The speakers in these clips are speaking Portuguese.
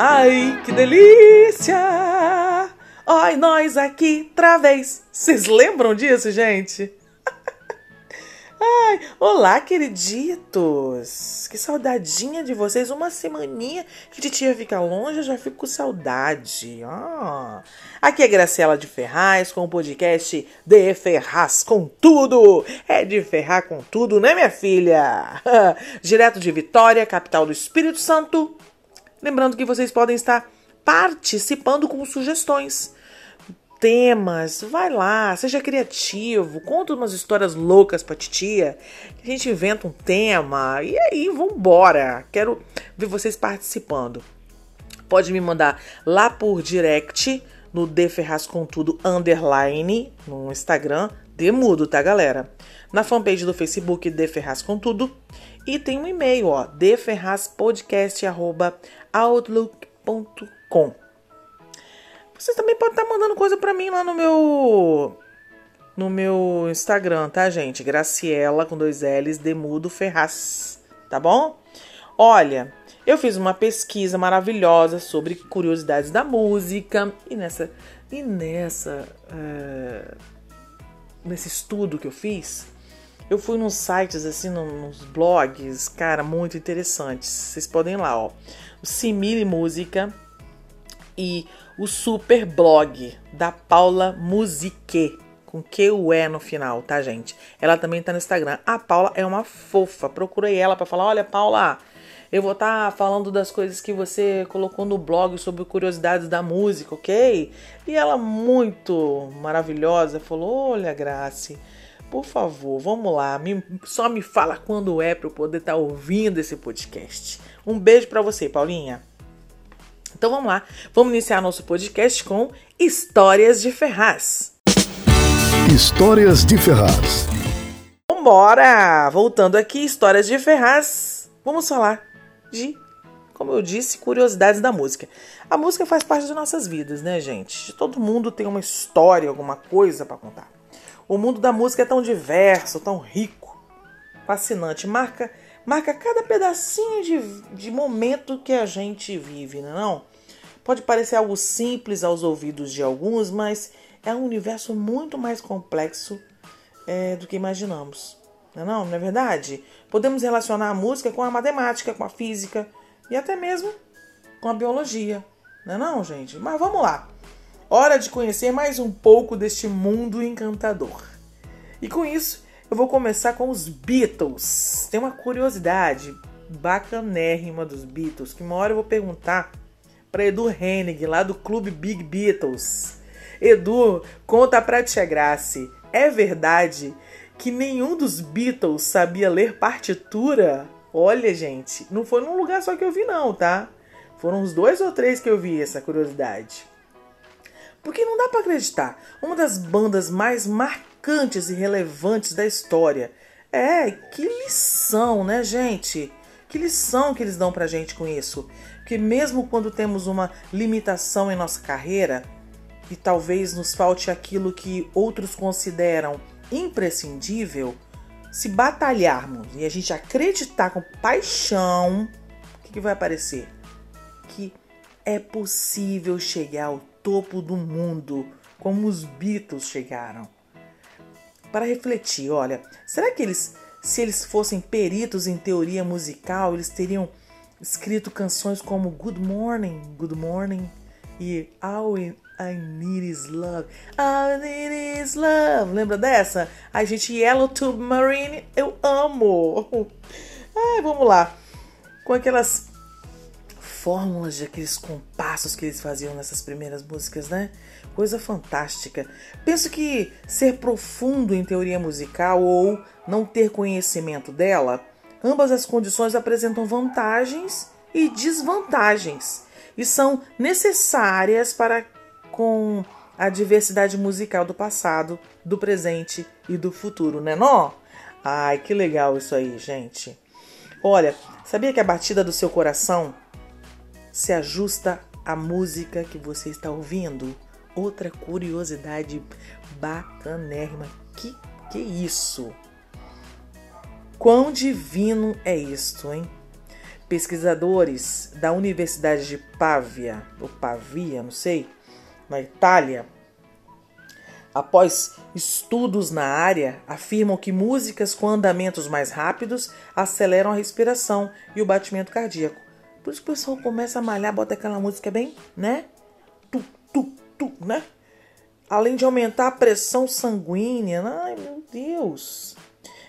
Ai, que delícia! Oi, nós aqui outra vez. Vocês lembram disso, gente? Ai, olá, queriditos! Que saudadinha de vocês. Uma semaninha que titia fica longe, eu já fico com saudade. Aqui é Graciela de Ferraz com o podcast De Ferraz com Tudo. É de ferrar com tudo, né, minha filha? Direto de Vitória, capital do Espírito Santo. Lembrando que vocês podem estar participando com sugestões, temas. Vai lá, seja criativo, conta umas histórias loucas pra titia. A gente inventa um tema e aí vambora. Quero ver vocês participando. Pode me mandar lá por direct no Tudo underline no Instagram. Demudo, tá, galera? Na fanpage do Facebook De Ferraz com Tudo. E tem um e-mail, ó, deferrazpodcast.outlook.com. Vocês também podem estar mandando coisa para mim lá no meu no meu Instagram, tá, gente? Graciela com dois L's, Demudo Ferraz, tá bom? Olha, eu fiz uma pesquisa maravilhosa sobre curiosidades da música e nessa e nessa uh, nesse estudo que eu fiz, eu fui nos sites, assim, nos blogs, cara, muito interessantes. Vocês podem ir lá, ó. O Simile Música e o Super Blog da Paula Musique, com Q-U-E no final, tá, gente? Ela também tá no Instagram. A Paula é uma fofa. Procurei ela para falar: olha, Paula, eu vou estar tá falando das coisas que você colocou no blog sobre curiosidades da música, ok? E ela, muito maravilhosa, falou: olha, Grace por favor, vamos lá, me, só me fala quando é para eu poder estar tá ouvindo esse podcast. Um beijo para você, Paulinha. Então vamos lá, vamos iniciar nosso podcast com Histórias de Ferraz. Histórias de Ferraz. Vambora! Voltando aqui, Histórias de Ferraz. Vamos falar de, como eu disse, curiosidades da música. A música faz parte de nossas vidas, né, gente? Todo mundo tem uma história, alguma coisa para contar. O mundo da música é tão diverso, tão rico, fascinante. Marca, marca cada pedacinho de, de momento que a gente vive, não é não? Pode parecer algo simples aos ouvidos de alguns, mas é um universo muito mais complexo é, do que imaginamos. Não é, não? não é verdade? Podemos relacionar a música com a matemática, com a física e até mesmo com a biologia. Não é não, gente? Mas vamos lá. Hora de conhecer mais um pouco deste mundo encantador. E com isso, eu vou começar com os Beatles. Tem uma curiosidade bacanérrima dos Beatles que uma hora eu vou perguntar para Edu Hennig, lá do Clube Big Beatles. Edu, conta pra Tia Grace, é verdade que nenhum dos Beatles sabia ler partitura? Olha, gente, não foi num lugar só que eu vi não, tá? Foram uns dois ou três que eu vi essa curiosidade. Porque não dá para acreditar. Uma das bandas mais marcantes e relevantes da história. É, que lição, né, gente? Que lição que eles dão pra gente com isso? Que mesmo quando temos uma limitação em nossa carreira e talvez nos falte aquilo que outros consideram imprescindível, se batalharmos e a gente acreditar com paixão, o que, que vai aparecer? Que é possível chegar ao topo do mundo, como os Beatles chegaram. Para refletir, olha, será que eles, se eles fossem peritos em teoria musical, eles teriam escrito canções como Good Morning, Good Morning e All I Need Is Love, I Need Is Love. Lembra dessa? A gente Yellow Tube Marine, eu amo. Ai, vamos lá. Com aquelas fórmulas de aqueles compassos que eles faziam nessas primeiras músicas, né? Coisa fantástica. Penso que ser profundo em teoria musical ou não ter conhecimento dela, ambas as condições apresentam vantagens e desvantagens. e são necessárias para com a diversidade musical do passado, do presente e do futuro, né não? Ai, que legal isso aí, gente. Olha, sabia que a batida do seu coração se ajusta à música que você está ouvindo? Outra curiosidade bacanérrima. Que que isso? Quão divino é isto, hein? Pesquisadores da Universidade de Pavia, ou Pavia, não sei, na Itália, após estudos na área, afirmam que músicas com andamentos mais rápidos aceleram a respiração e o batimento cardíaco. Por isso que o pessoal começa a malhar, bota aquela música bem, né? Tu, tu, tu, né? Além de aumentar a pressão sanguínea. Ai, meu Deus!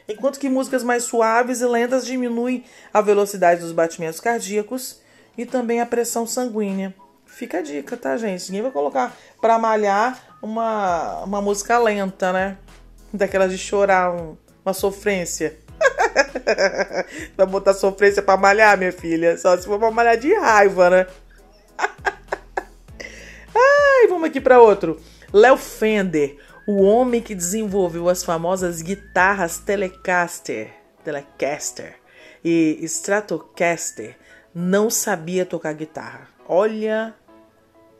Enquanto que músicas mais suaves e lentas diminuem a velocidade dos batimentos cardíacos e também a pressão sanguínea. Fica a dica, tá, gente? Ninguém vai colocar pra malhar uma, uma música lenta, né? Daquelas de chorar, um, uma sofrência. vai botar sofrência pra malhar, minha filha. Só se for pra malhar de raiva, né? Ai, vamos aqui para outro. Léo Fender, o homem que desenvolveu as famosas guitarras Telecaster, Telecaster e Stratocaster, não sabia tocar guitarra. Olha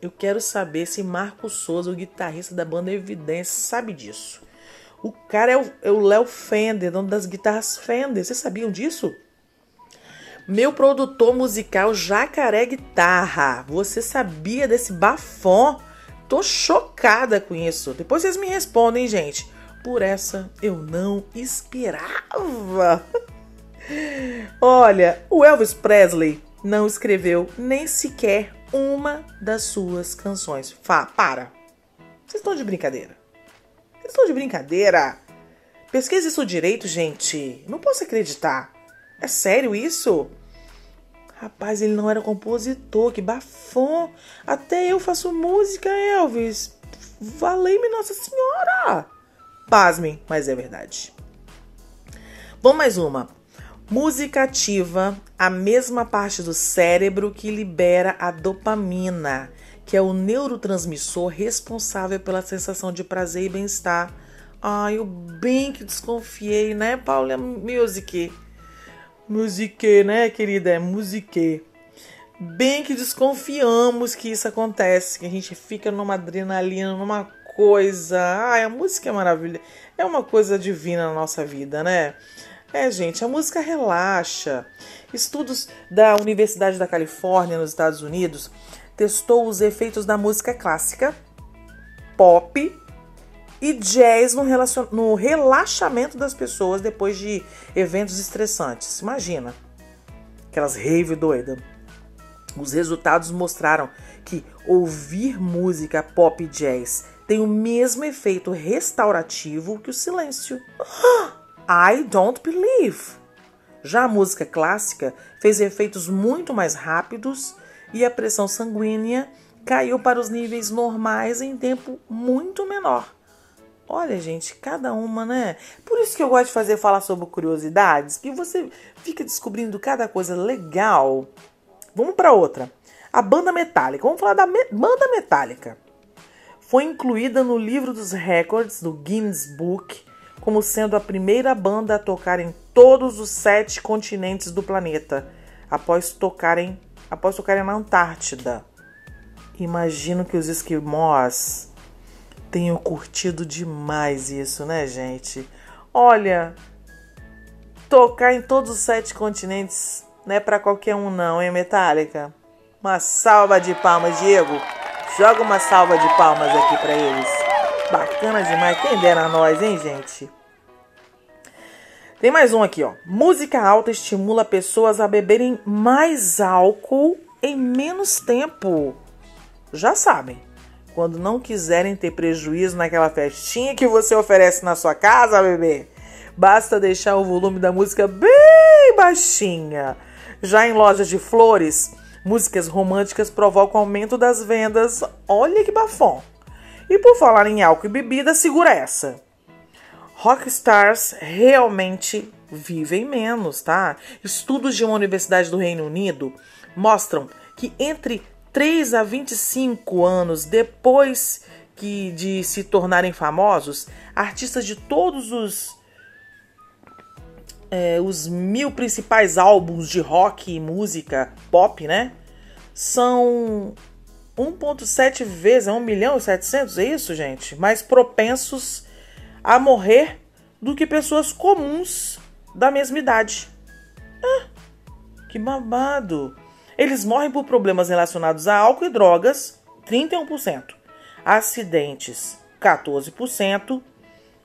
eu quero saber se Marco Souza, o guitarrista da banda Evidência, sabe disso. O cara é o Léo Fender, dono das guitarras Fender. Vocês sabiam disso? Meu produtor musical Jacaré Guitarra. Você sabia desse bafão? Tô chocada com isso. Depois vocês me respondem, gente. Por essa eu não esperava. Olha, o Elvis Presley não escreveu nem sequer uma das suas canções. Fá, para. Vocês estão de brincadeira. Vocês estão de brincadeira. Pesquise isso direito, gente. Não posso acreditar. É sério isso? Rapaz, ele não era compositor, que bafão. Até eu faço música, Elvis. Valei-me Nossa Senhora. Pasmem, mas é verdade. Vamos mais uma. Música ativa a mesma parte do cérebro que libera a dopamina, que é o neurotransmissor responsável pela sensação de prazer e bem-estar. Ai, eu bem que desconfiei, né, Paula? Music. Musique, né, querida? É musique. Bem que desconfiamos que isso acontece, que a gente fica numa adrenalina, numa coisa. Ai, a música é maravilhosa. É uma coisa divina na nossa vida, né? É, gente, a música relaxa. Estudos da Universidade da Califórnia, nos Estados Unidos, testou os efeitos da música clássica, pop e jazz no, relacion... no relaxamento das pessoas depois de eventos estressantes. Imagina, aquelas rave doida. Os resultados mostraram que ouvir música pop e jazz tem o mesmo efeito restaurativo que o silêncio. I don't believe. Já a música clássica fez efeitos muito mais rápidos e a pressão sanguínea caiu para os níveis normais em tempo muito menor. Olha, gente, cada uma, né? Por isso que eu gosto de fazer falar sobre curiosidades, que você fica descobrindo cada coisa legal. Vamos para outra. A banda metálica. Vamos falar da me banda metálica. Foi incluída no livro dos recordes do Guinness Book como sendo a primeira banda a tocar em todos os sete continentes do planeta, após tocarem, após tocarem na Antártida. Imagino que os esquimós tenham curtido demais isso, né, gente? Olha, tocar em todos os sete continentes não é para qualquer um não, hein, Metallica? Uma salva de palmas, Diego. Joga uma salva de palmas aqui para eles. Bacana demais. Quem dera a nós, hein, gente? Tem mais um aqui, ó. Música alta estimula pessoas a beberem mais álcool em menos tempo. Já sabem. Quando não quiserem ter prejuízo naquela festinha que você oferece na sua casa, bebê, basta deixar o volume da música bem baixinha. Já em lojas de flores, músicas românticas provocam aumento das vendas. Olha que bafão. E por falar em álcool e bebida, segura essa. Rockstars realmente vivem menos, tá? Estudos de uma universidade do Reino Unido mostram que entre 3 a 25 anos depois que de se tornarem famosos, artistas de todos os é, os mil principais álbuns de rock e música pop, né? São 1.7 vezes, é 1 milhão e 700, é isso, gente? Mais propensos a morrer do que pessoas comuns da mesma idade. Ah, que babado! Eles morrem por problemas relacionados a álcool e drogas, 31%, acidentes, 14%,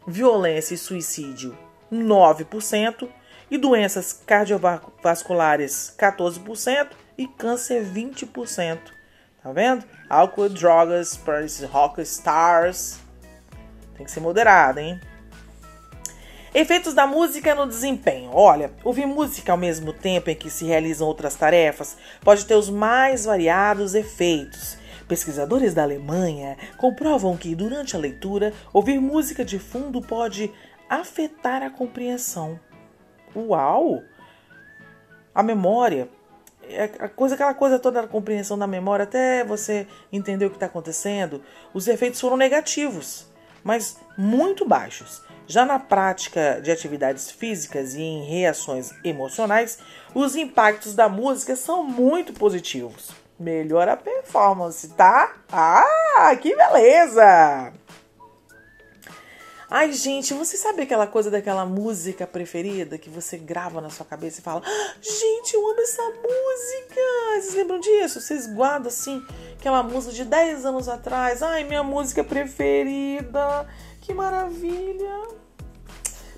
violência e suicídio, 9%, e doenças cardiovasculares, 14%, e câncer, 20%. Tá vendo? Álcool drogas para esses rock stars. Tem que ser moderado, hein? Efeitos da música no desempenho. Olha, ouvir música ao mesmo tempo em que se realizam outras tarefas pode ter os mais variados efeitos. Pesquisadores da Alemanha comprovam que, durante a leitura, ouvir música de fundo pode afetar a compreensão. Uau! A memória, a coisa, aquela coisa toda da compreensão da memória, até você entender o que está acontecendo, os efeitos foram negativos, mas muito baixos. Já na prática de atividades físicas e em reações emocionais, os impactos da música são muito positivos. Melhora a performance, tá? Ah, que beleza! Ai, gente, você sabe aquela coisa daquela música preferida que você grava na sua cabeça e fala: ah, Gente, eu amo essa música! Vocês lembram disso? Vocês guardam assim aquela música de 10 anos atrás? Ai, minha música preferida! Que maravilha!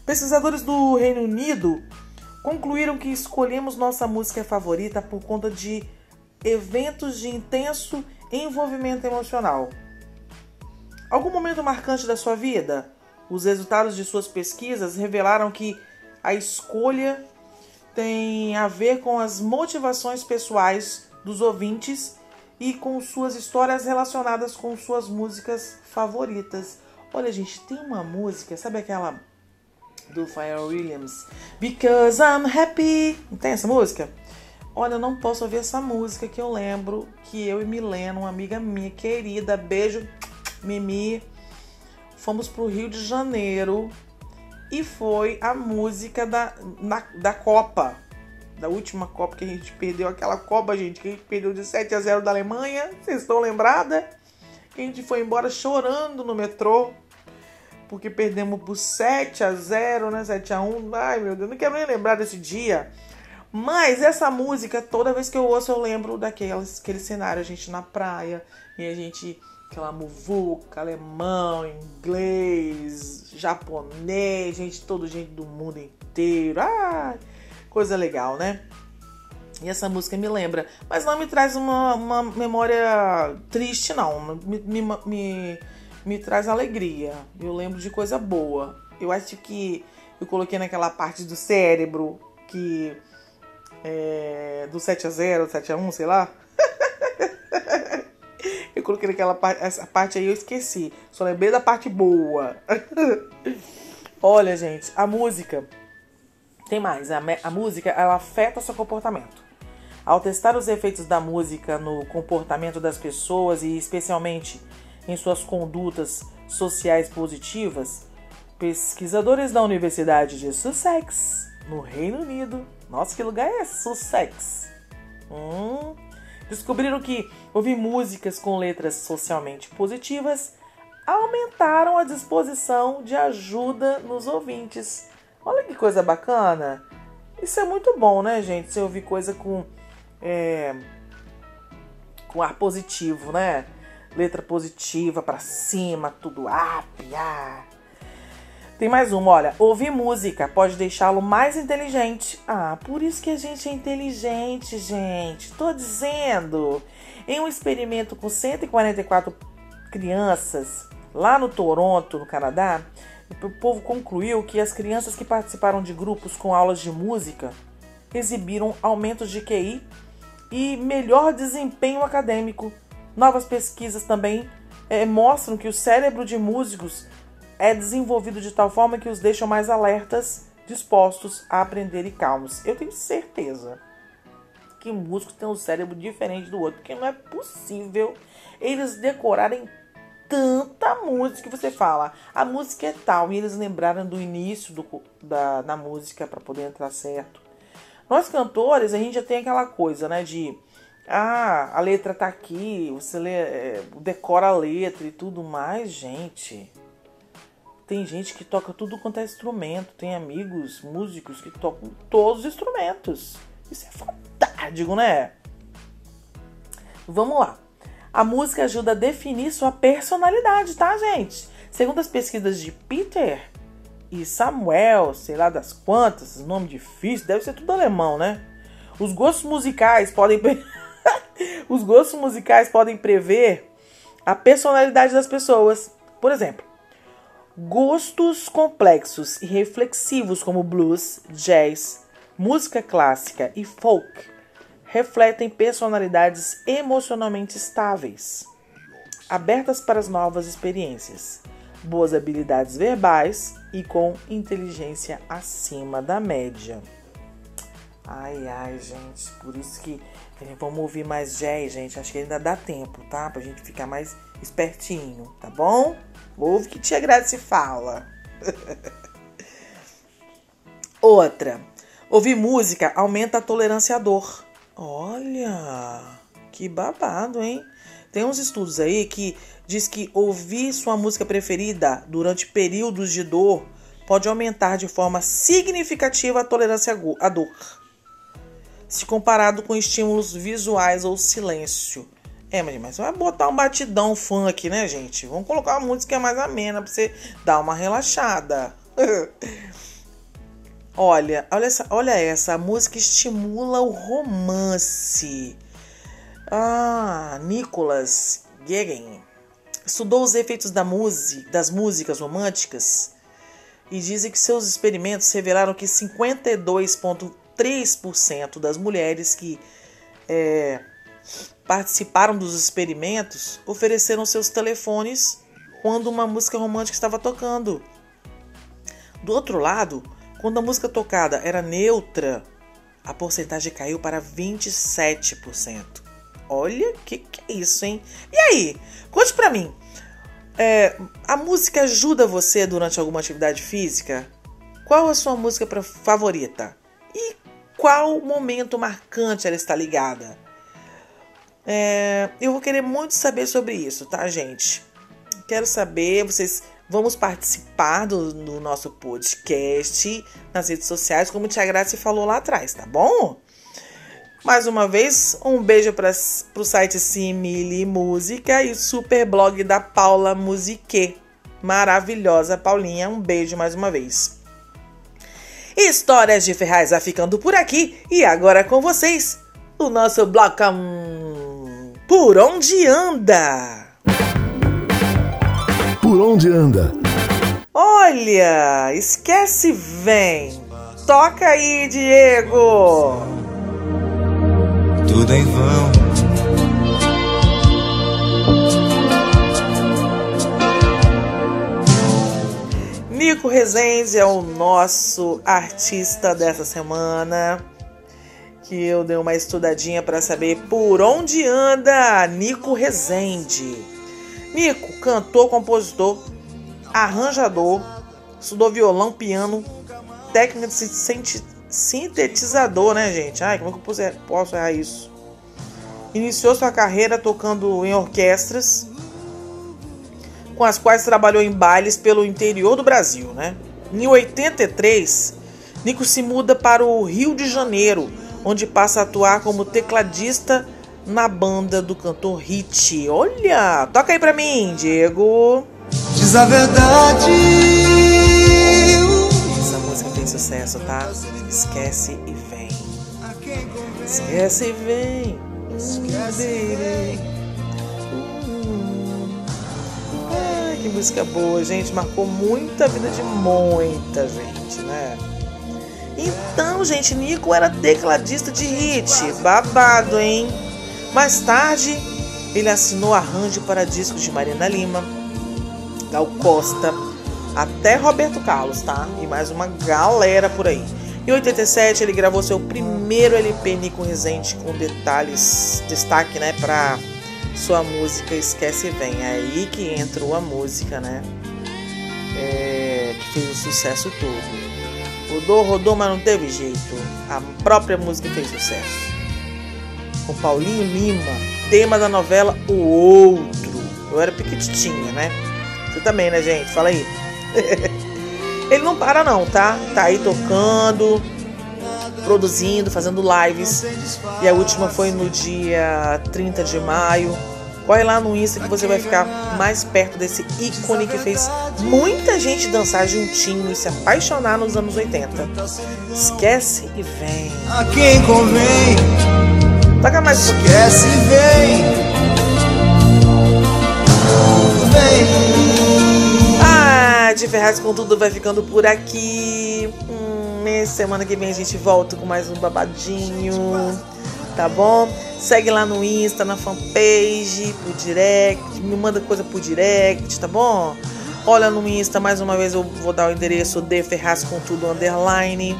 Pesquisadores do Reino Unido concluíram que escolhemos nossa música favorita por conta de eventos de intenso envolvimento emocional. Algum momento marcante da sua vida? Os resultados de suas pesquisas revelaram que a escolha tem a ver com as motivações pessoais dos ouvintes e com suas histórias relacionadas com suas músicas favoritas. Olha, gente, tem uma música, sabe aquela do Fire Williams? Because I'm happy. Não tem essa música? Olha, eu não posso ouvir essa música que eu lembro que eu e Milena, uma amiga minha querida, beijo, Mimi, fomos pro Rio de Janeiro e foi a música da, na, da Copa. Da última Copa que a gente perdeu, aquela Copa, gente, que a gente perdeu de 7 a 0 da Alemanha. Vocês estão lembrada? A gente foi embora chorando no metrô porque perdemos por 7 a 0, né? 7 a 1. Ai, meu Deus, não quero nem lembrar desse dia. Mas essa música, toda vez que eu ouço, eu lembro daqueles, aquele cenário, a gente na praia, e a gente, aquela muvuca, alemão, inglês, japonês, gente, todo gente do mundo inteiro. Ai, coisa legal, né? E essa música me lembra, mas não me traz uma, uma memória triste, não. Me, me, me me traz alegria. Eu lembro de coisa boa. Eu acho que eu coloquei naquela parte do cérebro que é, do 7 a 0, 7 a 1, sei lá. coloquei naquela parte, essa parte aí eu esqueci. Só lembrei da parte boa. Olha, gente, a música tem mais. A, a música ela afeta seu comportamento. Ao testar os efeitos da música no comportamento das pessoas e especialmente em suas condutas sociais positivas, pesquisadores da Universidade de Sussex, no Reino Unido, nossa, que lugar é Sussex? Hum, descobriram que ouvir músicas com letras socialmente positivas aumentaram a disposição de ajuda nos ouvintes. Olha que coisa bacana! Isso é muito bom, né, gente? Você ouvir coisa com é, com ar positivo, né? letra positiva para cima, tudo up, ah. Tem mais uma, olha. Ouvir música pode deixá-lo mais inteligente. Ah, por isso que a gente é inteligente, gente. Tô dizendo. Em um experimento com 144 crianças lá no Toronto, no Canadá, o povo concluiu que as crianças que participaram de grupos com aulas de música exibiram aumentos de QI e melhor desempenho acadêmico Novas pesquisas também é, mostram que o cérebro de músicos é desenvolvido de tal forma que os deixam mais alertas, dispostos a aprender e calmos. Eu tenho certeza que músicos têm um cérebro diferente do outro, porque não é possível eles decorarem tanta música que você fala. A música é tal e eles lembraram do início do, da, da música para poder entrar certo. Nós cantores, a gente já tem aquela coisa, né, de ah, a letra tá aqui, você lê, é, decora a letra e tudo mais, gente. Tem gente que toca tudo quanto é instrumento, tem amigos músicos que tocam todos os instrumentos. Isso é fantástico, né? Vamos lá. A música ajuda a definir sua personalidade, tá, gente? Segundo as pesquisas de Peter e Samuel, sei lá das quantas, nome difícil, deve ser tudo alemão, né? Os gostos musicais podem Os gostos musicais podem prever a personalidade das pessoas. Por exemplo, gostos complexos e reflexivos como blues, jazz, música clássica e folk refletem personalidades emocionalmente estáveis, abertas para as novas experiências, boas habilidades verbais e com inteligência acima da média. Ai, ai, gente, por isso que vamos ouvir mais jazz, gente. Acho que ainda dá tempo, tá? Pra gente ficar mais espertinho, tá bom? Ouve que Tia Grazi fala. Outra. Ouvir música aumenta a tolerância à dor. Olha, que babado, hein? Tem uns estudos aí que diz que ouvir sua música preferida durante períodos de dor pode aumentar de forma significativa a tolerância à dor se comparado com estímulos visuais ou silêncio. É, mas vai botar um batidão funk, né, gente? Vamos colocar uma música mais amena pra você dar uma relaxada. olha, olha essa, olha essa, a música estimula o romance. Ah, Nicholas Gegen estudou os efeitos da música, das músicas românticas e dizem que seus experimentos revelaram que 52,3 3% das mulheres que é, participaram dos experimentos ofereceram seus telefones quando uma música romântica estava tocando. Do outro lado, quando a música tocada era neutra, a porcentagem caiu para 27%. Olha que que é isso, hein? E aí, conte pra mim. É, a música ajuda você durante alguma atividade física? Qual a sua música favorita? E qual momento marcante ela está ligada? É, eu vou querer muito saber sobre isso, tá, gente? Quero saber, vocês vamos participar do, do nosso podcast nas redes sociais, como a Tia Graça falou lá atrás, tá bom? Mais uma vez, um beijo para o site Simile Música e o super blog da Paula Musique. Maravilhosa, Paulinha. Um beijo mais uma vez. Histórias de Ferraz vai ficando por aqui e agora com vocês o nosso blocão Por Onde Anda? Por Onde Anda? Olha, esquece vem. Toca aí, Diego. Tudo em vão Nico Rezende é o nosso artista dessa semana. Que eu dei uma estudadinha para saber por onde anda Nico Rezende. Nico, cantor, compositor, arranjador, estudou violão, piano, técnica de sintetizador, né, gente? Ai, como é que eu posso errar isso? Iniciou sua carreira tocando em orquestras com as quais trabalhou em bailes pelo interior do Brasil. Né? Em 83, Nico se muda para o Rio de Janeiro, onde passa a atuar como tecladista na banda do cantor Hit. Olha, toca aí pra mim, Diego. Diz a verdade. Essa música tem sucesso, tá? Esquece e vem. Esquece e vem. Esquece. que música boa, gente. Marcou muita vida de muita gente, né? Então, gente, Nico era tecladista de hit. Babado, hein? Mais tarde, ele assinou arranjo para discos de Marina Lima, Gal Costa, até Roberto Carlos, tá? E mais uma galera por aí. Em 87 ele gravou seu primeiro LP Nico Resende com detalhes, destaque, né, para sua música Esquece Vem. É aí que entrou a música, né? É, que fez o sucesso todo. Rodou, rodou, mas não teve jeito. A própria música fez sucesso. Com Paulinho Lima, tema da novela O Outro. Eu era pequititinha, né? Você também, né, gente? Fala aí. Ele não para não, tá? Tá aí tocando, produzindo, fazendo lives. E a última foi no dia 30 de maio. Corre lá no Insta que você vai ficar mais perto desse ícone que fez muita gente dançar juntinho e se apaixonar nos anos 80. Esquece e vem. A quem convém. Toca mais um pouquinho. Esquece e vem. Vem. Ah, de Ferraz com tudo vai ficando por aqui. Hum, semana que vem a gente volta com mais um babadinho. Tá bom? Segue lá no Insta, na fanpage, por direct. Me manda coisa por direct, tá bom? Olha no Insta, mais uma vez eu vou dar o endereço de Ferraz com tudo underline.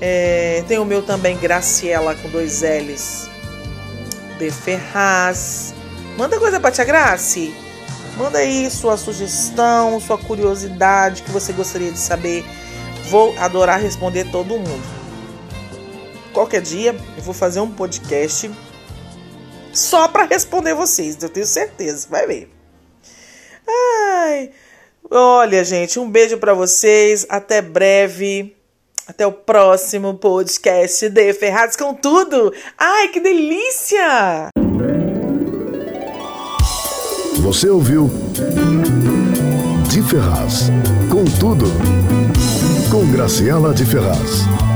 É, tem o meu também, Graciela com dois L's. De Ferraz. Manda coisa pra tia Grace. Manda aí sua sugestão, sua curiosidade que você gostaria de saber. Vou adorar responder todo mundo. Qualquer dia eu vou fazer um podcast só para responder vocês, eu tenho certeza, vai ver. Ai, olha, gente, um beijo para vocês, até breve. Até o próximo podcast de Ferrados com Tudo. Ai, que delícia! Você ouviu De Ferraz com Tudo com Graciela de Ferraz.